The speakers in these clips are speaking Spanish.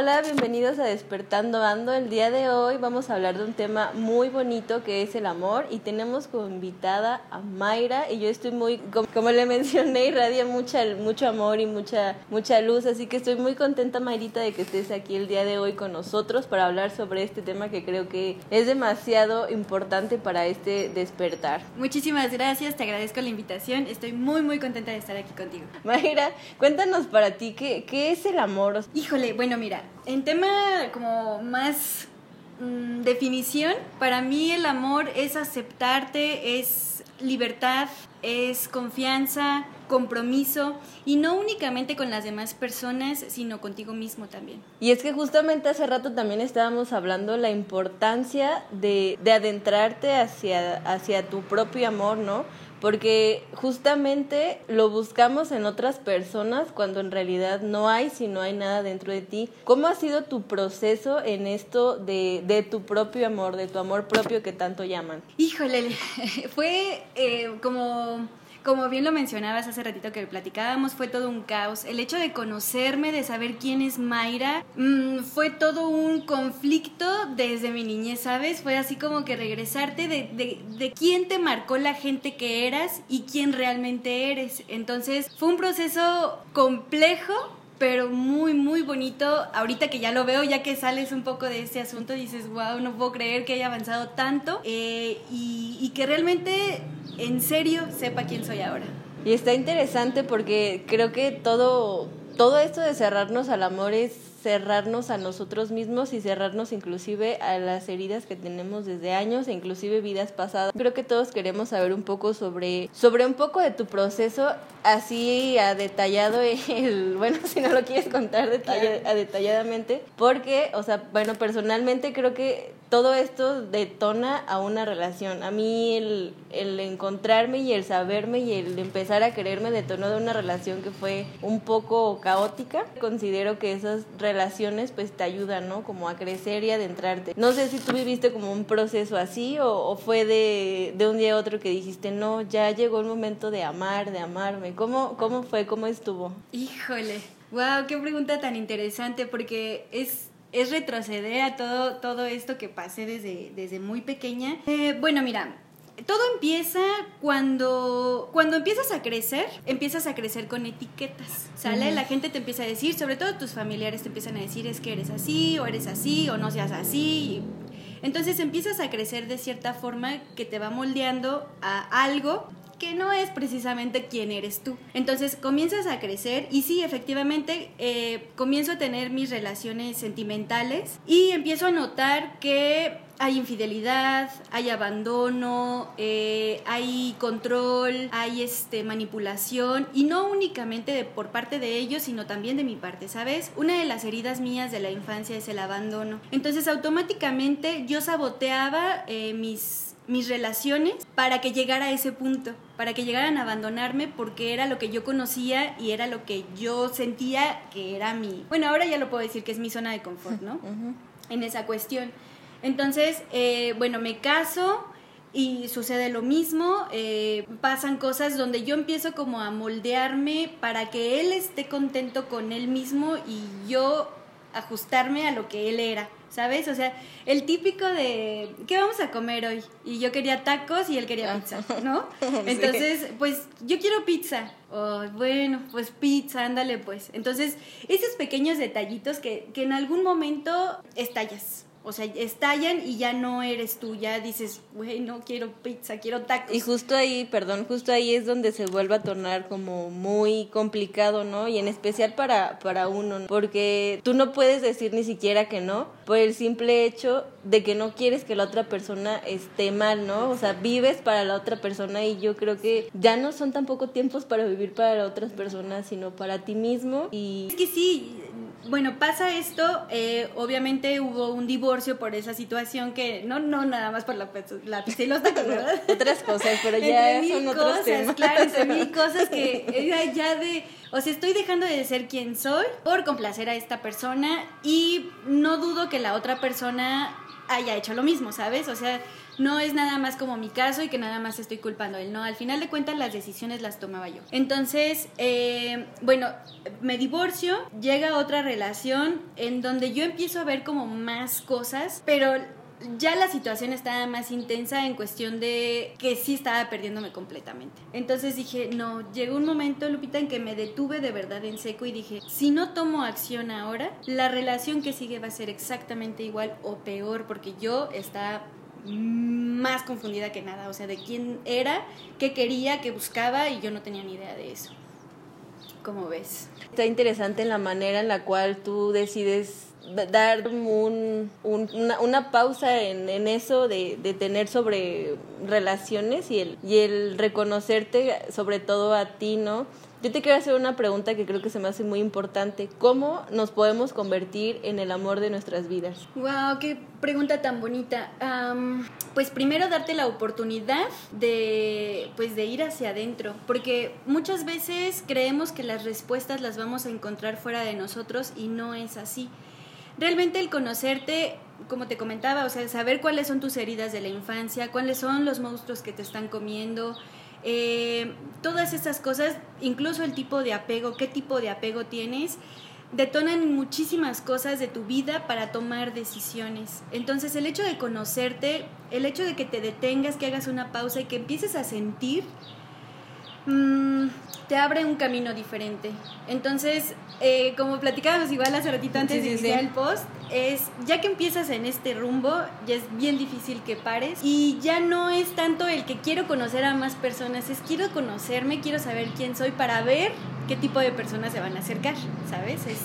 Hola, bienvenidos a Despertando Ando. El día de hoy vamos a hablar de un tema muy bonito que es el amor y tenemos como invitada a Mayra y yo estoy muy, como le mencioné, irradia mucha, mucho amor y mucha, mucha luz, así que estoy muy contenta Mayrita de que estés aquí el día de hoy con nosotros para hablar sobre este tema que creo que es demasiado importante para este despertar. Muchísimas gracias, te agradezco la invitación, estoy muy muy contenta de estar aquí contigo. Mayra, cuéntanos para ti, ¿qué, qué es el amor? Híjole, bueno, mira, en tema como más mm, definición, para mí el amor es aceptarte, es libertad, es confianza, compromiso y no únicamente con las demás personas, sino contigo mismo también. Y es que justamente hace rato también estábamos hablando la importancia de, de adentrarte hacia, hacia tu propio amor, ¿no? Porque justamente lo buscamos en otras personas cuando en realidad no hay si no hay nada dentro de ti. ¿Cómo ha sido tu proceso en esto de, de tu propio amor, de tu amor propio que tanto llaman? Híjole, fue eh, como como bien lo mencionabas hace ratito que platicábamos, fue todo un caos. El hecho de conocerme, de saber quién es Mayra, mm, fue todo un conflicto desde mi niñez, ¿sabes? Fue así como que regresarte de, de, de quién te marcó la gente que eras y quién realmente eres. Entonces fue un proceso complejo, pero muy, muy bonito. Ahorita que ya lo veo, ya que sales un poco de este asunto, dices, wow, no puedo creer que haya avanzado tanto eh, y, que realmente en serio sepa quién soy ahora. Y está interesante porque creo que todo, todo esto de cerrarnos al amor es cerrarnos a nosotros mismos y cerrarnos inclusive a las heridas que tenemos desde años e inclusive vidas pasadas. Creo que todos queremos saber un poco sobre, sobre un poco de tu proceso, así a detallado, el, bueno, si no lo quieres contar a detalladamente, porque, o sea, bueno, personalmente creo que todo esto detona a una relación. A mí el, el, encontrarme y el saberme y el empezar a quererme detonó de una relación que fue un poco caótica. Considero que esas relaciones pues te ayudan, ¿no? Como a crecer y adentrarte. No sé si tú viviste como un proceso así o, o fue de, de, un día a otro que dijiste, no, ya llegó el momento de amar, de amarme. ¿Cómo, cómo fue? ¿Cómo estuvo? Híjole. Wow, qué pregunta tan interesante porque es es retroceder a todo, todo esto que pasé desde, desde muy pequeña. Eh, bueno, mira, todo empieza cuando, cuando empiezas a crecer, empiezas a crecer con etiquetas, ¿sale? La gente te empieza a decir, sobre todo tus familiares te empiezan a decir es que eres así, o eres así, o no seas así. Entonces empiezas a crecer de cierta forma que te va moldeando a algo que no es precisamente quién eres tú. Entonces comienzas a crecer y sí, efectivamente, eh, comienzo a tener mis relaciones sentimentales y empiezo a notar que hay infidelidad, hay abandono, eh, hay control, hay este, manipulación y no únicamente por parte de ellos, sino también de mi parte, ¿sabes? Una de las heridas mías de la infancia es el abandono. Entonces automáticamente yo saboteaba eh, mis mis relaciones para que llegara a ese punto, para que llegaran a abandonarme porque era lo que yo conocía y era lo que yo sentía que era mi... Bueno, ahora ya lo puedo decir que es mi zona de confort, ¿no? En esa cuestión. Entonces, eh, bueno, me caso y sucede lo mismo, eh, pasan cosas donde yo empiezo como a moldearme para que él esté contento con él mismo y yo ajustarme a lo que él era. ¿Sabes? O sea, el típico de, ¿qué vamos a comer hoy? Y yo quería tacos y él quería pizza, ¿no? Entonces, pues yo quiero pizza. Oh, bueno, pues pizza, ándale pues. Entonces, esos pequeños detallitos que, que en algún momento estallas, o sea, estallan y ya no eres tú, ya dices, güey, no quiero pizza, quiero tacos. Y justo ahí, perdón, justo ahí es donde se vuelve a tornar como muy complicado, ¿no? Y en especial para, para uno, porque tú no puedes decir ni siquiera que no, por el simple hecho de que no quieres que la otra persona esté mal, ¿no? O sea, vives para la otra persona y yo creo que ya no son tampoco tiempos para vivir para otras personas, sino para ti mismo y... Es que sí, bueno, pasa esto, eh, obviamente hubo un divorcio por esa situación que, no, no nada más por la, la y los tacos, ¿verdad? Otras cosas, pero ya son mil otros cosas, temas. claro, entre mil cosas que era ya de, o sea, estoy dejando de ser quien soy por complacer a esta persona y no dudo que la otra persona haya hecho lo mismo, ¿sabes? O sea, no es nada más como mi caso y que nada más estoy culpando a él, no, al final de cuentas las decisiones las tomaba yo. Entonces, eh, bueno, me divorcio, llega otra relación en donde yo empiezo a ver como más cosas, pero ya la situación estaba más intensa en cuestión de que sí estaba perdiéndome completamente. Entonces dije, no, llegó un momento, Lupita, en que me detuve de verdad en seco y dije, si no tomo acción ahora, la relación que sigue va a ser exactamente igual o peor, porque yo estaba más confundida que nada, o sea, de quién era, qué quería, qué buscaba y yo no tenía ni idea de eso. ¿Cómo ves? Está interesante la manera en la cual tú decides dar un, un, una, pausa en, en eso de, de, tener sobre relaciones y el, y el reconocerte sobre todo a ti, ¿no? Yo te quiero hacer una pregunta que creo que se me hace muy importante. ¿Cómo nos podemos convertir en el amor de nuestras vidas? Wow, qué pregunta tan bonita. Um, pues primero darte la oportunidad de, pues de ir hacia adentro, porque muchas veces creemos que las respuestas las vamos a encontrar fuera de nosotros y no es así. Realmente el conocerte como te comentaba, o sea, saber cuáles son tus heridas de la infancia, cuáles son los monstruos que te están comiendo, eh, todas esas cosas, incluso el tipo de apego, qué tipo de apego tienes, detonan muchísimas cosas de tu vida para tomar decisiones. Entonces el hecho de conocerte, el hecho de que te detengas, que hagas una pausa y que empieces a sentir, mmm, te abre un camino diferente. Entonces, eh, como platicábamos igual hace ratito antes sí, de iniciar sí. el post, es ya que empiezas en este rumbo, ya es bien difícil que pares y ya no es tanto el que quiero conocer a más personas, es quiero conocerme, quiero saber quién soy para ver qué tipo de personas se van a acercar, ¿sabes? Es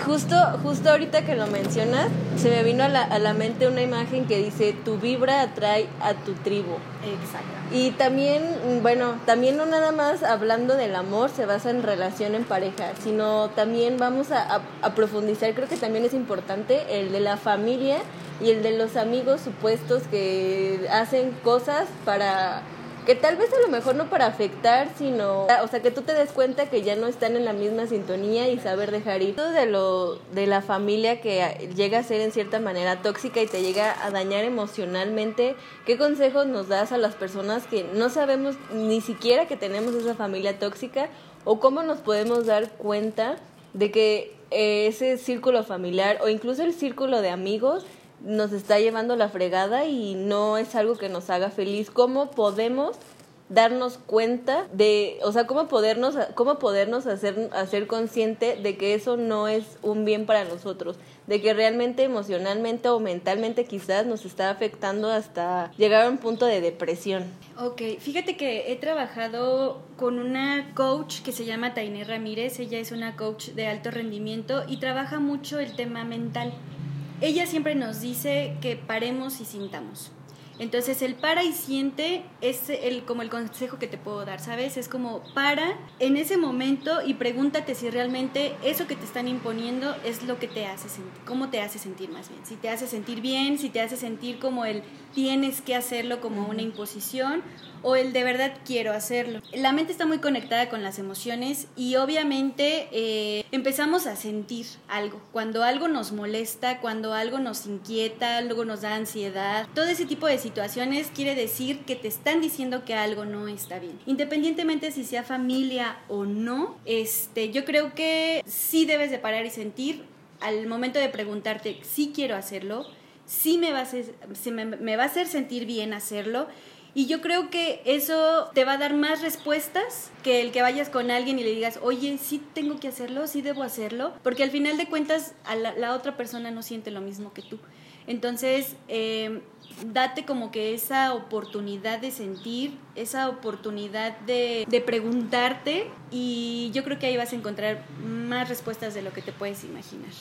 Justo, justo ahorita que lo mencionas, se me vino a la, a la, mente una imagen que dice, tu vibra atrae a tu tribu. Exacto. Y también, bueno, también no nada más hablando del amor se basa en relación en pareja, sino también vamos a, a, a profundizar, creo que también es importante, el de la familia y el de los amigos supuestos que hacen cosas para que tal vez a lo mejor no para afectar, sino, o sea, que tú te des cuenta que ya no están en la misma sintonía y saber dejar ir. Todo de lo de la familia que llega a ser en cierta manera tóxica y te llega a dañar emocionalmente, ¿qué consejos nos das a las personas que no sabemos ni siquiera que tenemos esa familia tóxica o cómo nos podemos dar cuenta de que ese círculo familiar o incluso el círculo de amigos nos está llevando la fregada y no es algo que nos haga feliz. ¿Cómo podemos darnos cuenta de, o sea, cómo podernos, cómo podernos hacer, hacer consciente de que eso no es un bien para nosotros, de que realmente emocionalmente o mentalmente quizás nos está afectando hasta llegar a un punto de depresión? Ok, fíjate que he trabajado con una coach que se llama Tainé Ramírez, ella es una coach de alto rendimiento y trabaja mucho el tema mental ella siempre nos dice que paremos y sintamos. Entonces el para y siente es el, como el consejo que te puedo dar, ¿sabes? Es como para en ese momento y pregúntate si realmente eso que te están imponiendo es lo que te hace sentir, cómo te hace sentir más bien. Si te hace sentir bien, si te hace sentir como el tienes que hacerlo como una imposición o el de verdad quiero hacerlo. La mente está muy conectada con las emociones y obviamente eh, empezamos a sentir algo. Cuando algo nos molesta, cuando algo nos inquieta, algo nos da ansiedad, todo ese tipo de situaciones quiere decir que te están diciendo que algo no está bien. Independientemente si sea familia o no, este, yo creo que sí debes de parar y sentir al momento de preguntarte si quiero hacerlo, si me va me va a hacer sentir bien hacerlo. Y yo creo que eso te va a dar más respuestas que el que vayas con alguien y le digas, oye, sí tengo que hacerlo, sí debo hacerlo, porque al final de cuentas a la, otra persona no siente lo mismo que tú. Entonces, eh, date como que esa oportunidad de sentir, esa oportunidad de, preguntarte y yo creo que ahí vas a encontrar más respuestas de lo que te puedes imaginar.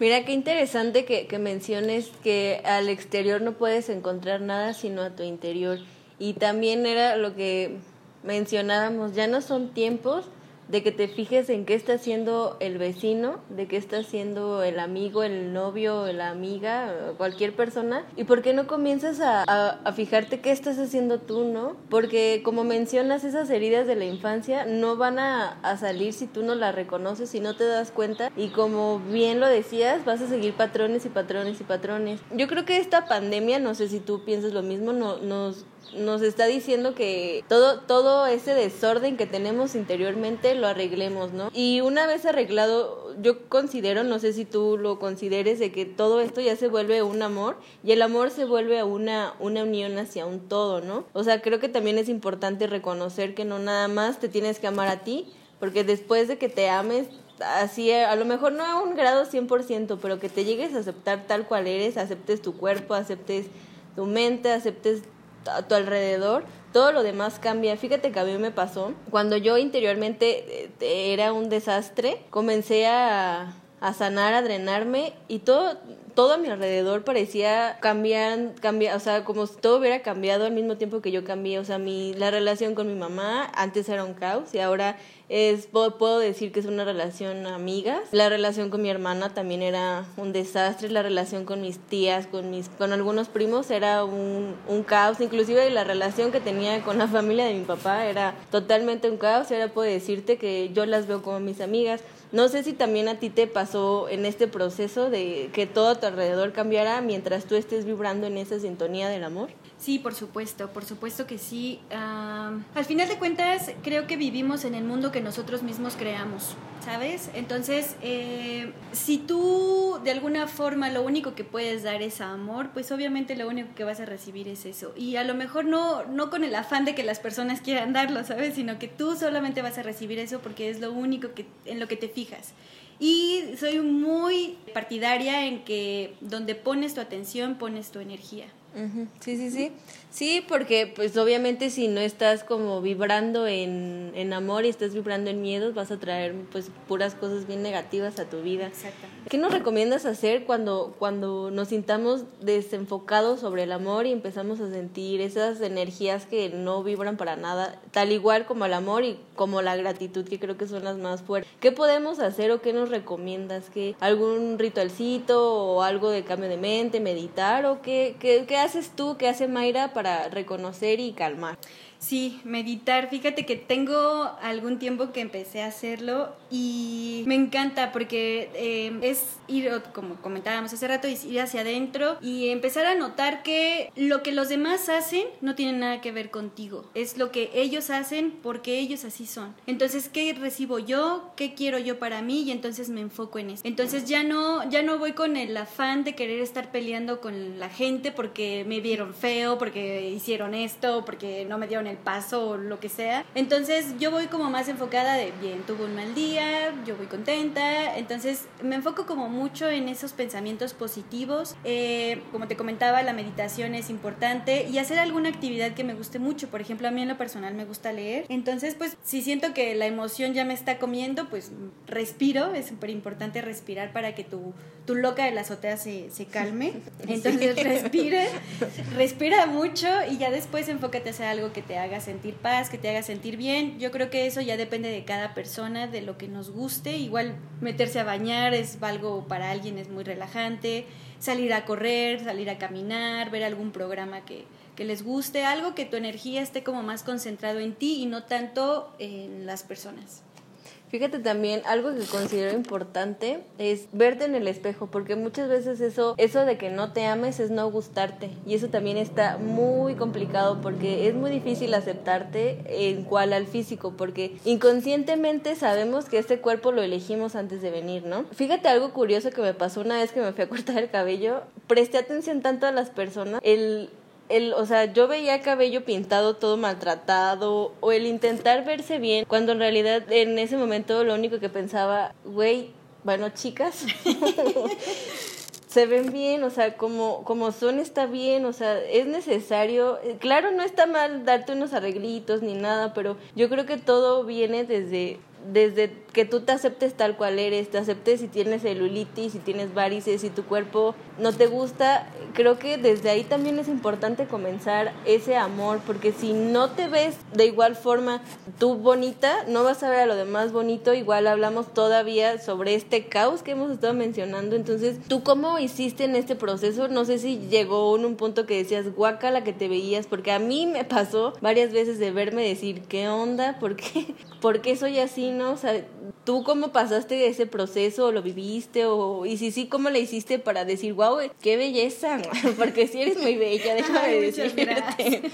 Mira, qué interesante que, que menciones que al exterior no puedes encontrar nada sino a tu interior. Y también era lo que mencionábamos, ya no son tiempos de que te fijes en qué está haciendo el vecino, de qué está haciendo el amigo, el novio, la amiga, cualquier persona, y por qué no comienzas a, a, fijarte qué estás haciendo tú, ¿no? Porque como mencionas, esas heridas de la infancia no van a, a salir si tú no las reconoces y no te das cuenta, y como bien lo decías, vas a seguir patrones y patrones y patrones. Yo creo que esta pandemia, no sé si tú piensas lo mismo, no, nos nos está diciendo que todo, todo ese desorden que tenemos interiormente lo arreglemos, ¿no? Y una vez arreglado, yo considero, no sé si tú lo consideres, de que todo esto ya se vuelve un amor y el amor se vuelve una, una unión hacia un todo, ¿no? O sea, creo que también es importante reconocer que no nada más te tienes que amar a ti, porque después de que te ames, así, a lo mejor no a un grado 100%, pero que te llegues a aceptar tal cual eres, aceptes tu cuerpo, aceptes tu mente, aceptes a tu alrededor, todo lo demás cambia. Fíjate que a mí me pasó, cuando yo interiormente eh, era un desastre, comencé a, a sanar, a drenarme y todo, todo a mi alrededor parecía cambiar, cambiar, o sea, como si todo hubiera cambiado al mismo tiempo que yo cambié. O sea, mi, la relación con mi mamá antes era un caos y ahora es, puedo, decir que es una relación amigas. La relación con mi hermana también era un desastre. La relación con mis tías, con, mis, con algunos primos era un, un caos. Inclusive la relación que tenía con la familia de mi papá era totalmente un caos y ahora puedo decirte que yo las veo como mis amigas. No sé si también a ti te pasó en este proceso de que todo a tu alrededor cambiara mientras tú estés vibrando en esa sintonía del amor. Sí, por supuesto, por supuesto que sí. al final de cuentas, creo que vivimos en el mundo que nosotros mismos creamos, ¿sabes? Entonces, eh, si tú de alguna forma lo único que puedes dar es amor, pues obviamente lo único que vas a recibir es eso. Y a lo mejor no, no con el afán de que las personas quieran darlo, ¿sabes? Sino que tú solamente vas a recibir eso porque es lo único que, en lo que te fijas. Y soy muy partidaria en que donde pones tu atención, pones tu energía. Sí, sí, sí. Sí, porque pues obviamente si no estás como vibrando en, en amor y estás vibrando en miedos, vas a traer pues puras cosas bien negativas a tu vida. Exactamente. ¿Qué nos recomiendas hacer cuando, cuando nos sintamos desenfocados sobre el amor y empezamos a sentir esas energías que no vibran para nada, tal igual como el amor y como la gratitud, que creo que son las más fuertes? ¿Qué podemos hacer o qué nos recomiendas? ¿Qué, ¿Algún ritualcito o algo de cambio de mente, meditar o qué, qué, qué haces tú, qué hace Mayra para para reconocer y calmar. Sí, meditar. Fíjate que tengo algún tiempo que empecé a hacerlo y me encanta porque eh, es ir, como comentábamos hace rato, ir hacia adentro y empezar a notar que lo que los demás hacen no tiene nada que ver contigo. Es lo que ellos hacen porque ellos así son. Entonces, ¿qué recibo yo? ¿Qué quiero yo para mí? Y entonces me enfoco en eso. Entonces ya no, ya no voy con el afán de querer estar peleando con la gente porque me vieron feo, porque hicieron esto, porque no me dieron el paso o lo que sea. Entonces yo voy como más enfocada de, bien, tuve un mal día, yo voy contenta. Entonces me enfoco como mucho en esos pensamientos positivos. Eh, como te comentaba, la meditación es importante y hacer alguna actividad que me guste mucho. Por ejemplo, a mí en lo personal me gusta leer. Entonces, pues si siento que la emoción ya me está comiendo, pues respiro. Es súper importante respirar para que tu, tu loca de la azotea se, se calme. Entonces respire, respira mucho y ya después enfócate a hacer algo que te haga sentir paz, que te haga sentir bien. Yo creo que eso ya depende de cada persona, de lo que nos guste. Igual meterse a bañar es algo para alguien es muy relajante, salir a correr, salir a caminar, ver algún programa que, que les guste, algo que tu energía esté como más concentrado en ti y no tanto en las personas. Fíjate también, algo que considero importante es verte en el espejo, porque muchas veces eso, eso de que no te ames es no gustarte. Y eso también está muy complicado porque es muy difícil aceptarte en cual al físico, porque inconscientemente sabemos que este cuerpo lo elegimos antes de venir, ¿no? Fíjate algo curioso que me pasó una vez que me fui a cortar el cabello. Presté atención tanto a las personas. El el, o sea, yo veía cabello pintado todo maltratado o el intentar verse bien, cuando en realidad en ese momento lo único que pensaba, güey, bueno, chicas, se ven bien, o sea, como, como son está bien, o sea, es necesario, claro, no está mal darte unos arreglitos ni nada, pero yo creo que todo viene desde desde que tú te aceptes tal cual eres, te aceptes si tienes celulitis, si tienes varices, si tu cuerpo no te gusta, creo que desde ahí también es importante comenzar ese amor, porque si no te ves de igual forma tú bonita, no vas a ver a lo demás bonito, igual hablamos todavía sobre este caos que hemos estado mencionando, entonces, ¿tú cómo hiciste en este proceso? No sé si llegó en un punto que decías, guaca la que te veías, porque a mí me pasó varias veces de verme decir, ¿qué onda? ¿Por qué? ¿Por qué soy así, no? ¿Tú cómo pasaste ese proceso? ¿Lo viviste? O, y si sí, ¿cómo le hiciste para decir, wow, qué belleza? Porque si eres muy bella, déjame Ay, decirte.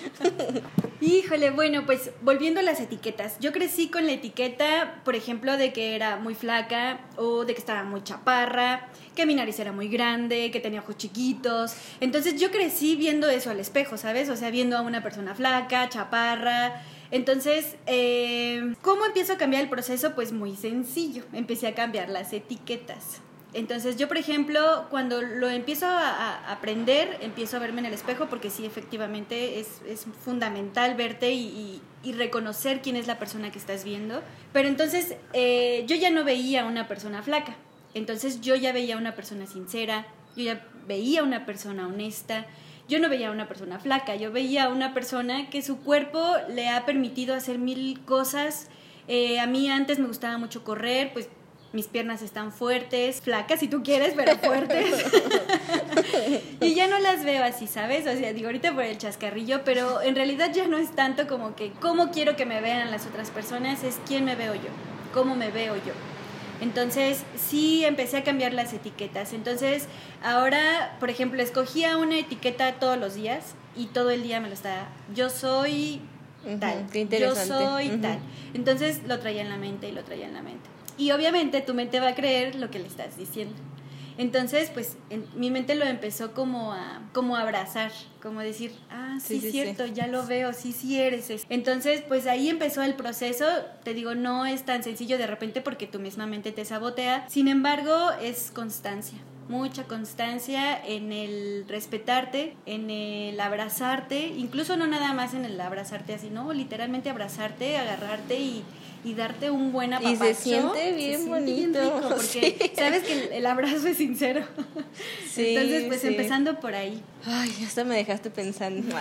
Híjole, bueno, pues volviendo a las etiquetas. Yo crecí con la etiqueta, por ejemplo, de que era muy flaca o de que estaba muy chaparra, que mi nariz era muy grande, que tenía ojos chiquitos. Entonces yo crecí viendo eso al espejo, ¿sabes? O sea, viendo a una persona flaca, chaparra. Entonces, eh, ¿cómo empiezo a cambiar el proceso? Pues muy sencillo. Empecé a cambiar las etiquetas. Entonces yo, por ejemplo, cuando lo empiezo a, aprender, empiezo a verme en el espejo porque sí, efectivamente es, es fundamental verte y, reconocer quién es la persona que estás viendo. Pero entonces eh, yo ya no veía a una persona flaca, entonces yo ya veía a una persona sincera, yo ya veía a una persona honesta. Yo no veía a una persona flaca, yo veía a una persona que su cuerpo le ha permitido hacer mil cosas. Eh, a mí antes me gustaba mucho correr, pues mis piernas están fuertes, flacas si tú quieres, pero fuertes. y ya no las veo así, ¿sabes? O sea, digo ahorita por el chascarrillo, pero en realidad ya no es tanto como que cómo quiero que me vean las otras personas, es quién me veo yo, cómo me veo yo. Entonces, sí empecé a cambiar las etiquetas. Entonces, ahora, por ejemplo, escogía una etiqueta todos los días y todo el día me lo estaba. Yo soy tal. Uh -huh, yo soy uh -huh. tal. Entonces, lo traía en la mente y lo traía en la mente. Y obviamente tu mente va a creer lo que le estás diciendo. Entonces, pues en, mi mente lo empezó como a, como a abrazar, como decir, ah, sí, sí, sí cierto, sí. ya lo veo, sí, sí eres. Eso. Entonces, pues ahí empezó el proceso. Te digo, no es tan sencillo de repente porque tu misma mente te sabotea. Sin embargo, es constancia mucha constancia en el respetarte, en el abrazarte, incluso no nada más en el abrazarte así, no, literalmente abrazarte, agarrarte y, y darte un buen apapacho. Y se siente bien se bonito. Siente bien rico porque sí. sabes que el, el, abrazo es sincero. Sí, Entonces, pues sí. empezando por ahí. Ay, hasta me dejaste pensando.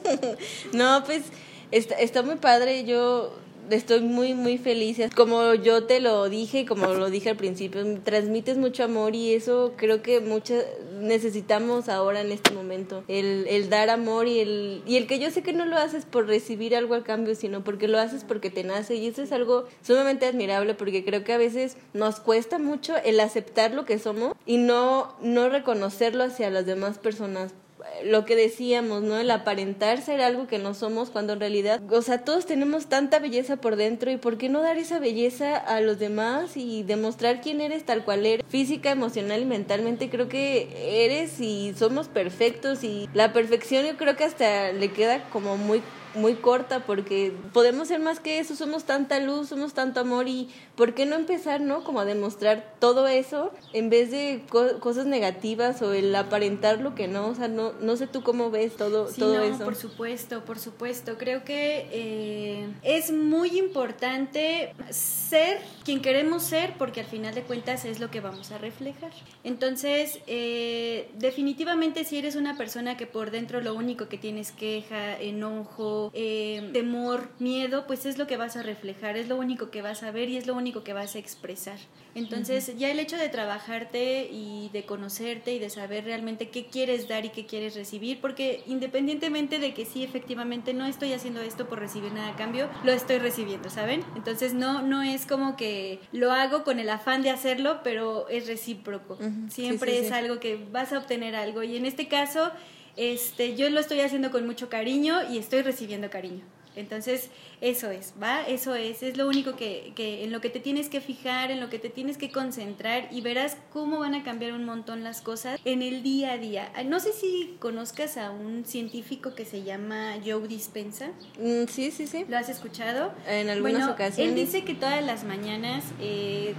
no, pues está, está muy padre. Yo estoy muy muy feliz. Como yo te lo dije como lo dije al principio transmites mucho amor y eso creo que muchas necesitamos ahora en este momento el, el dar amor y el y el que yo sé que no lo haces por recibir algo al cambio sino porque lo haces porque te nace. Y eso es algo sumamente admirable porque creo que a veces nos cuesta mucho el aceptar lo que somos y no no reconocerlo hacia las demás personas lo que decíamos, ¿no? El aparentar ser algo que no somos cuando en realidad, o sea, todos tenemos tanta belleza por dentro y por qué no dar esa belleza a los demás y demostrar quién eres tal cual eres, física, emocional y mentalmente, creo que eres y somos perfectos y la perfección yo creo que hasta le queda como muy muy corta porque podemos ser más que eso, somos tanta luz, somos tanto amor y ¿por qué no empezar, no? Como a demostrar todo eso en vez de co cosas negativas o el aparentar lo que no, o sea, no, no sé tú cómo ves todo, sí, todo no, eso. Por supuesto, por supuesto, creo que eh, es muy importante ser quien queremos ser porque al final de cuentas es lo que vamos a reflejar. Entonces, eh, definitivamente si eres una persona que por dentro lo único que tienes queja, enojo, eh, temor, miedo, pues es lo que vas a reflejar, es lo único que vas a ver y es lo único que vas a expresar. Entonces, uh -huh. ya el hecho de trabajarte y de conocerte y de saber realmente qué quieres dar y qué quieres recibir, porque independientemente de que sí, efectivamente, no estoy haciendo esto por recibir nada a cambio, lo estoy recibiendo, ¿saben? Entonces, no, no es como que lo hago con el afán de hacerlo, pero es recíproco. Uh -huh. Siempre sí, sí, es sí. algo que vas a obtener algo. Y en este caso, este, yo lo estoy haciendo con mucho cariño y estoy recibiendo cariño. Entonces, eso es, ¿va? Eso es, es lo único que, que, en lo que te tienes que fijar, en lo que te tienes que concentrar y verás cómo van a cambiar un montón las cosas en el día a día. No sé si conozcas a un científico que se llama Joe Dispensa. Mm, sí, sí, sí. ¿Lo has escuchado? En algunas bueno, ocasiones. Él dice que todas las mañanas... Eh,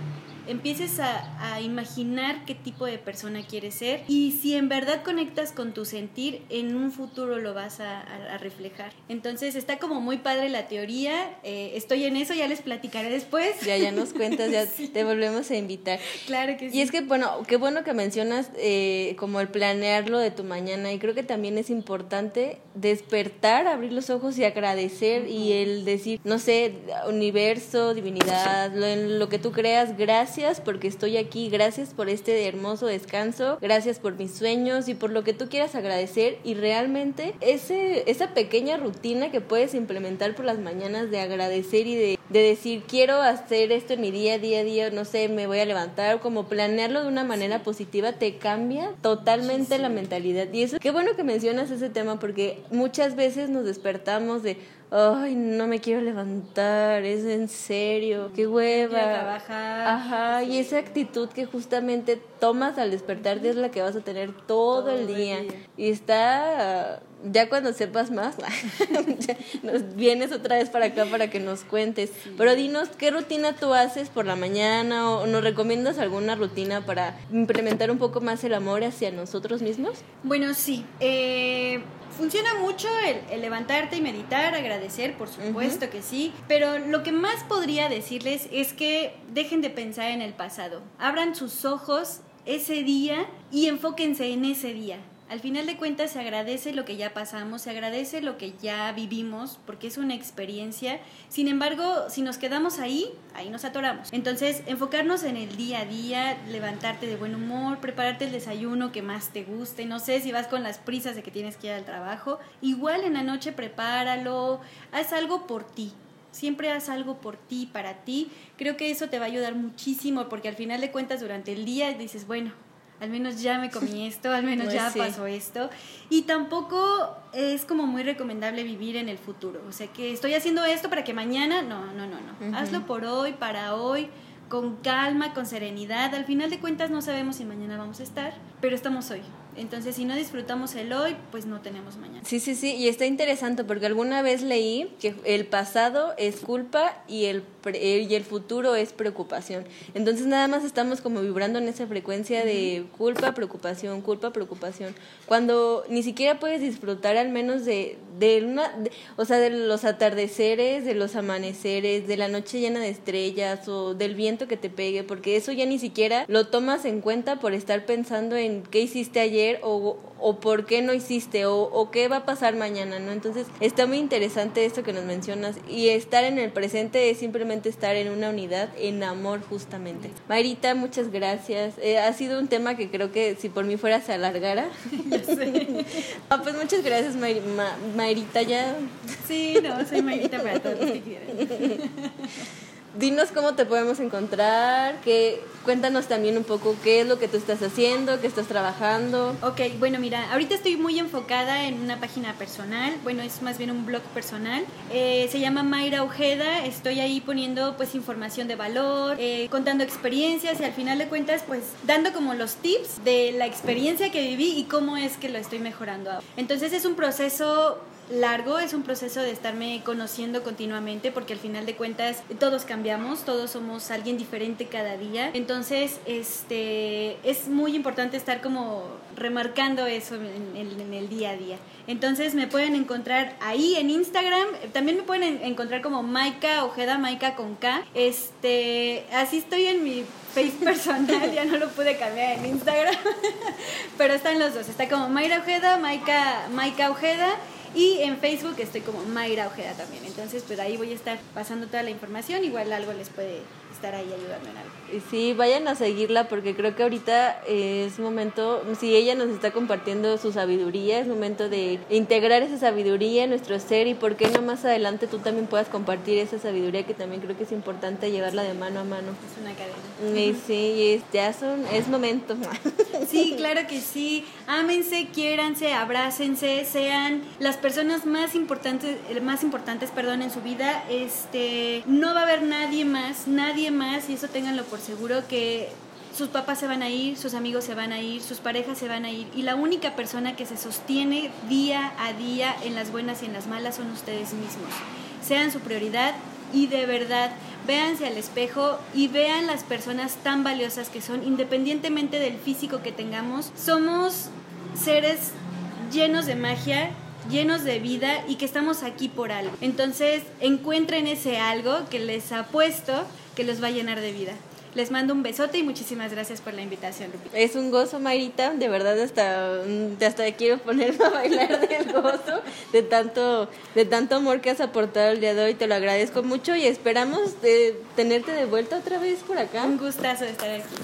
empieces a, imaginar qué tipo de persona quieres ser y si en verdad conectas con tu sentir, en un futuro lo vas a, reflejar. Entonces está como muy padre la teoría, eh, estoy en eso, ya les platicaré después. Ya, ya nos cuentas, ya te volvemos a invitar. Claro que sí. Y es que, bueno, qué bueno que mencionas eh, como el planearlo de tu mañana y creo que también es importante despertar, abrir los ojos y agradecer y el decir, no sé, universo, divinidad, lo, lo que tú creas, gracias porque estoy aquí, gracias por este hermoso descanso, gracias por mis sueños y por lo que tú quieras agradecer. Y realmente ese, esa pequeña rutina que puedes implementar por las mañanas de agradecer y de, de decir quiero hacer esto en mi día, día, día, no sé, me voy a levantar, como planearlo de una manera positiva te cambia totalmente la mentalidad. Y eso, qué bueno que mencionas ese tema porque muchas veces nos despertamos de ay, no me quiero levantar, es en serio, qué hueva. Trabajar. Ajá, y esa actitud que justamente tomas al despertarte es la que vas a tener todo, el, día. Y está, ya cuando sepas más, nos vienes otra vez para acá para que nos cuentes. Pero dinos, ¿qué rutina tú haces por la mañana o nos recomiendas alguna rutina para implementar un poco más el amor hacia nosotros mismos? Bueno, sí. Eh Funciona mucho el, levantarte y meditar, agradecer, por supuesto que sí, pero lo que más podría decirles es que dejen de pensar en el pasado, abran sus ojos ese día y enfóquense en ese día. Al final de cuentas se agradece lo que ya pasamos, se agradece lo que ya vivimos, porque es una experiencia. Sin embargo, si nos quedamos ahí, ahí nos atoramos. Entonces, enfocarnos en el día a día, levantarte de buen humor, prepararte el desayuno que más te guste. No sé si vas con las prisas de que tienes que ir al trabajo. Igual en la noche prepáralo, haz algo por ti. Siempre haz algo por ti, para ti. Creo que eso te va a ayudar muchísimo porque al final de cuentas durante el día dices, bueno, al menos ya me comí esto, al menos pues ya pasó esto. Y tampoco es como muy recomendable vivir en el futuro. O sea, que estoy haciendo esto para que mañana, no, no, no, no. Hazlo por hoy, para hoy, con calma, con serenidad. Al final de cuentas no sabemos si mañana vamos a estar, pero estamos hoy. Entonces, si no disfrutamos el hoy, pues no tenemos mañana. Sí, sí, sí, y está interesante porque alguna vez leí que el pasado es culpa y el, y el futuro es preocupación. Entonces, nada más estamos como vibrando en esa frecuencia de culpa, preocupación, culpa, preocupación, cuando ni siquiera puedes disfrutar al menos de, de una, o sea, de los atardeceres, de los amaneceres, de la noche llena de estrellas o del viento que te pegue, porque eso ya ni siquiera lo tomas en cuenta por estar pensando en qué hiciste ayer o, o por qué no hiciste o, o, qué va a pasar mañana, ¿no? Entonces está muy interesante esto que nos mencionas y estar en el presente es simplemente estar en una unidad, en amor justamente. Marita, muchas gracias. Eh, ha sido un tema que creo que si por mí fuera se alargara. ah, pues muchas gracias, Marita, ya. Sí, no, soy Marita para todos los que quieran. dinos cómo te podemos encontrar, que cuéntanos también un poco qué es lo que tú estás haciendo, qué estás trabajando. Ok, bueno, mira, ahorita estoy muy enfocada en una página personal, bueno, es más bien un blog personal, eh, se llama Mayra Ojeda, estoy ahí poniendo pues información de valor, eh, contando experiencias y al final de cuentas pues dando como los tips de la experiencia que viví y cómo es que lo estoy mejorando ahora. Entonces es un proceso largo, es un proceso de estarme conociendo continuamente porque al final de cuentas todos cambiamos, todos somos alguien diferente cada día. Entonces, este es muy importante estar como remarcando eso en, el día a día. Entonces me pueden encontrar ahí en Instagram, también me pueden encontrar como Maika Ojeda, Maika con K. Este, así estoy en mi face personal, ya no lo pude cambiar en Instagram, pero están los dos, está como Mayra Ojeda, Maika, Maika Ojeda y en Facebook estoy como Mayra Ojeda también. Entonces, pues ahí voy a estar pasando toda la información. Igual algo les puede estar ahí ayudando en algo. Sí, vayan a seguirla porque creo que ahorita es momento, si ella nos está compartiendo su sabiduría, es momento de integrar esa sabiduría en nuestro ser y por qué no más adelante tú también puedas compartir esa sabiduría que también creo que es importante llevarla de mano a mano. Es una cadena. Y sí, es, ya son, es momento. Sí, claro que sí. Ámense, quiéranse, abrácense, sean las personas más importantes, más importantes, perdón, en su vida. Este, no va a haber nadie más, nadie más, y eso ténganlo por seguro, que sus papás se van a ir, sus amigos se van a ir, sus parejas se van a ir, y la única persona que se sostiene día a día en las buenas y en las malas son ustedes mismos. Sean su prioridad y de verdad véanse al espejo y vean las personas tan valiosas que son, independientemente del físico que tengamos. Somos seres llenos de magia, llenos de vida y que estamos aquí por algo. Entonces, encuentren ese algo que les apuesto que los va a llenar de vida. Les mando un besote y muchísimas gracias por la invitación, Lupita. Es un gozo, Mayrita. De verdad, hasta, hasta quiero ponerme a bailar del gozo, de tanto, de tanto amor que has aportado el día de hoy. Te lo agradezco mucho y esperamos de tenerte de vuelta otra vez por acá. Un gustazo de estar aquí.